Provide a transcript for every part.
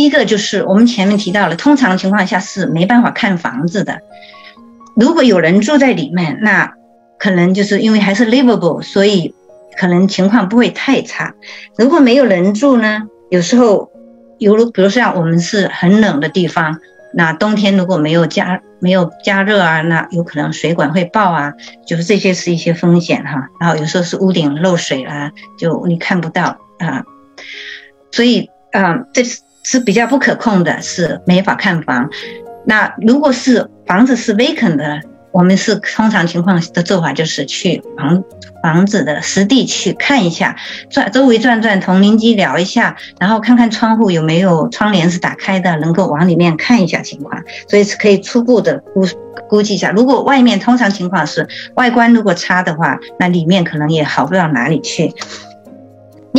第一个就是我们前面提到了，通常情况下是没办法看房子的。如果有人住在里面，那可能就是因为还是 livable，所以可能情况不会太差。如果没有人住呢，有时候有，比如像我们是很冷的地方，那冬天如果没有加没有加热啊，那有可能水管会爆啊，就是这些是一些风险哈。然后有时候是屋顶漏水啦，就你看不到啊，所以啊，这是是比较不可控的，是没法看房。那如果是房子是 vacant 的，我们是通常情况的做法就是去房房子的实地去看一下，转周围转转，同邻居聊一下，然后看看窗户有没有窗帘是打开的，能够往里面看一下情况，所以是可以初步的估估计一下。如果外面通常情况是外观如果差的话，那里面可能也好不到哪里去。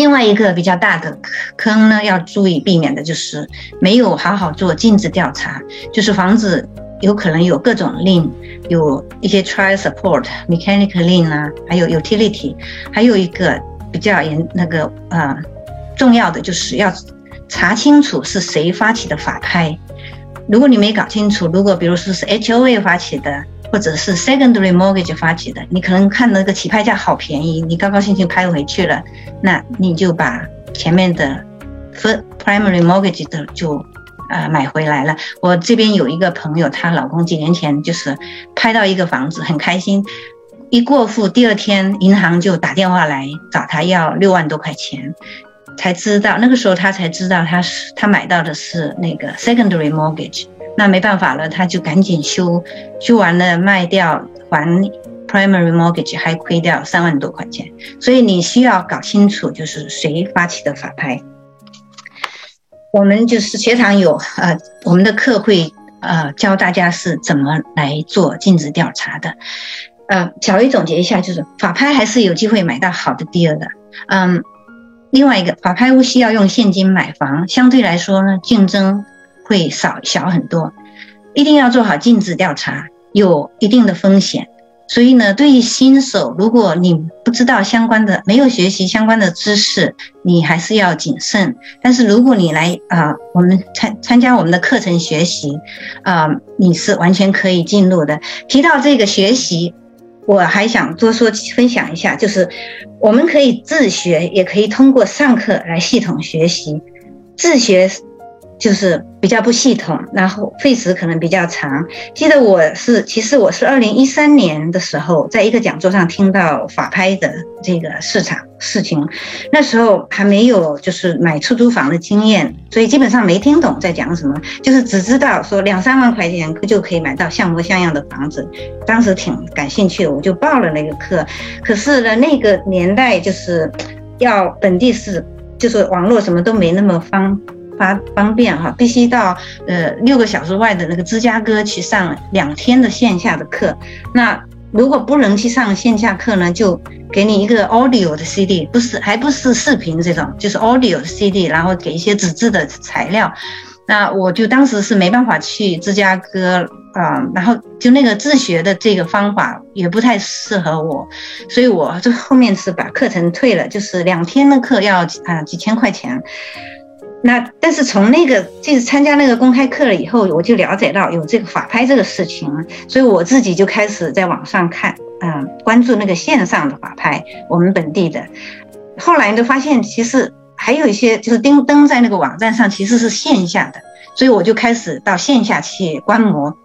另外一个比较大的坑呢，要注意避免的就是没有好好做尽职调查，就是房子有可能有各种 lien，有一些 trial support、mechanical lien 啊，还有 utility，还有一个比较严那个呃重要的就是要查清楚是谁发起的法拍。如果你没搞清楚，如果比如说是 HOA 发起的。或者是 secondary mortgage 发起的，你可能看那个起拍价好便宜，你高高兴兴拍回去了，那你就把前面的 first primary mortgage 的就啊买回来了。我这边有一个朋友，她老公几年前就是拍到一个房子，很开心，一过户第二天银行就打电话来找他要六万多块钱，才知道那个时候他才知道他是他买到的是那个 secondary mortgage。那没办法了，他就赶紧修，修完了卖掉还 primary mortgage，还亏掉三万多块钱。所以你需要搞清楚，就是谁发起的法拍。我们就是学堂有呃，我们的课会呃教大家是怎么来做尽职调查的。呃，小鱼总结一下，就是法拍还是有机会买到好的 deal 的。嗯，另外一个法拍屋需要用现金买房，相对来说呢，竞争。会少小很多，一定要做好尽职调查，有一定的风险。所以呢，对于新手，如果你不知道相关的，没有学习相关的知识，你还是要谨慎。但是如果你来啊，我们参参加我们的课程学习，啊，你是完全可以进入的。提到这个学习，我还想多说分享一下，就是我们可以自学，也可以通过上课来系统学习。自学。就是比较不系统，然后费时可能比较长。记得我是，其实我是二零一三年的时候，在一个讲座上听到法拍的这个市场事情，那时候还没有就是买出租房的经验，所以基本上没听懂在讲什么，就是只知道说两三万块钱就可以买到像模像样的房子，当时挺感兴趣的，我就报了那个课。可是呢，那个年代就是要本地是，就是网络什么都没那么方。发方便哈，必须到呃六个小时外的那个芝加哥去上两天的线下的课。那如果不能去上线下课呢，就给你一个 audio 的 CD，不是还不是视频这种，就是 audio 的 CD，然后给一些纸质的材料。那我就当时是没办法去芝加哥啊，然后就那个自学的这个方法也不太适合我，所以我就后面是把课程退了，就是两天的课要啊几千块钱。那但是从那个就是参加那个公开课了以后，我就了解到有这个法拍这个事情，所以我自己就开始在网上看，嗯，关注那个线上的法拍，我们本地的。后来就发现，其实还有一些就是登登在那个网站上，其实是线下的，所以我就开始到线下去观摩。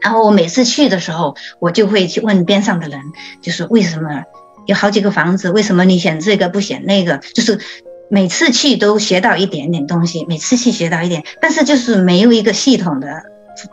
然后我每次去的时候，我就会去问边上的人，就是为什么有好几个房子，为什么你选这个不选那个，就是。每次去都学到一点点东西，每次去学到一点，但是就是没有一个系统的，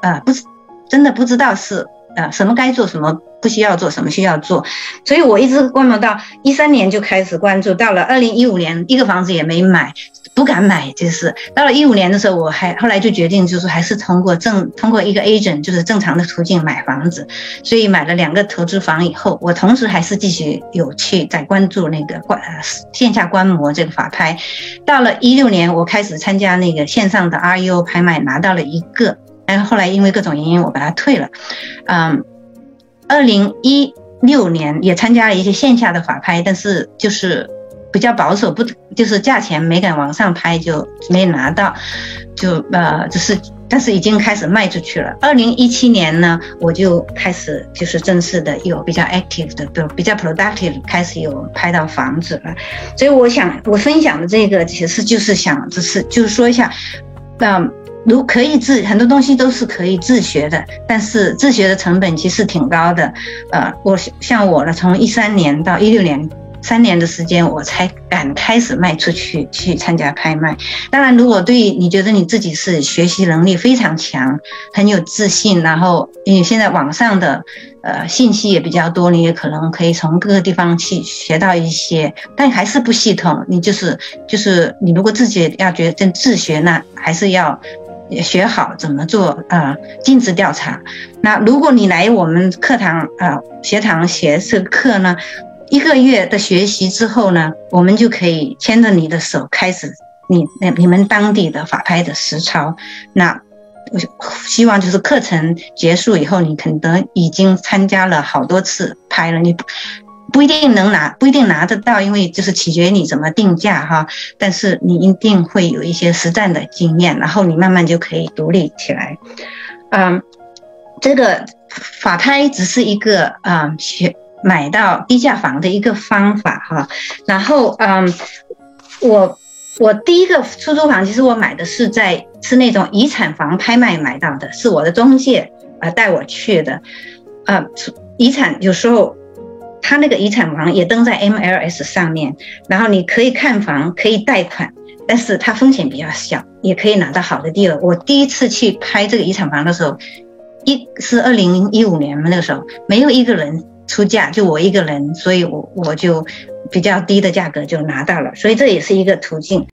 呃，不是，真的不知道是呃什么该做，什么不需要做，什么需要做，所以我一直观摩到一三年就开始关注，到了二零一五年一个房子也没买。不敢买，就是到了一五年的时候，我还后来就决定，就是还是通过正通过一个 agent，就是正常的途径买房子，所以买了两个投资房以后，我同时还是继续有去在关注那个观线下观摩这个法拍。到了一六年，我开始参加那个线上的 RU 拍卖，拿到了一个，但是后来因为各种原因，我把它退了。嗯，二零一六年也参加了一些线下的法拍，但是就是。比较保守，不就是价钱没敢往上拍，就没拿到，就呃，只是。但是已经开始卖出去了。二零一七年呢，我就开始就是正式的有比较 active 的，比比较 productive，开始有拍到房子了。所以我想我分享的这个其实就是想，只是就是说一下，那如可以自很多东西都是可以自学的，但是自学的成本其实挺高的。呃，我像我呢，从一三年到一六年。三年的时间，我才敢开始卖出去，去参加拍卖。当然，如果对你觉得你自己是学习能力非常强，很有自信，然后因为现在网上的呃信息也比较多，你也可能可以从各个地方去学到一些，但还是不系统。你就是就是你如果自己要觉得自学，那还是要学好怎么做啊尽职调查。那如果你来我们课堂啊学堂学这课呢？一个月的学习之后呢，我们就可以牵着你的手开始你那你们当地的法拍的实操。那我希望就是课程结束以后，你可能已经参加了好多次拍了，你不不一定能拿，不一定拿得到，因为就是取决于你怎么定价哈。但是你一定会有一些实战的经验，然后你慢慢就可以独立起来。嗯，这个法拍只是一个啊学。买到低价房的一个方法哈，然后嗯，我我第一个出租房其实我买的是在是那种遗产房拍卖买到的，是我的中介啊带我去的，啊，遗产有时候他那个遗产房也登在 MLS 上面，然后你可以看房可以贷款，但是它风险比较小，也可以拿到好的地了。我第一次去拍这个遗产房的时候，一是二零一五年嘛，那个时候没有一个人。出价就我一个人，所以我我就比较低的价格就拿到了，所以这也是一个途径。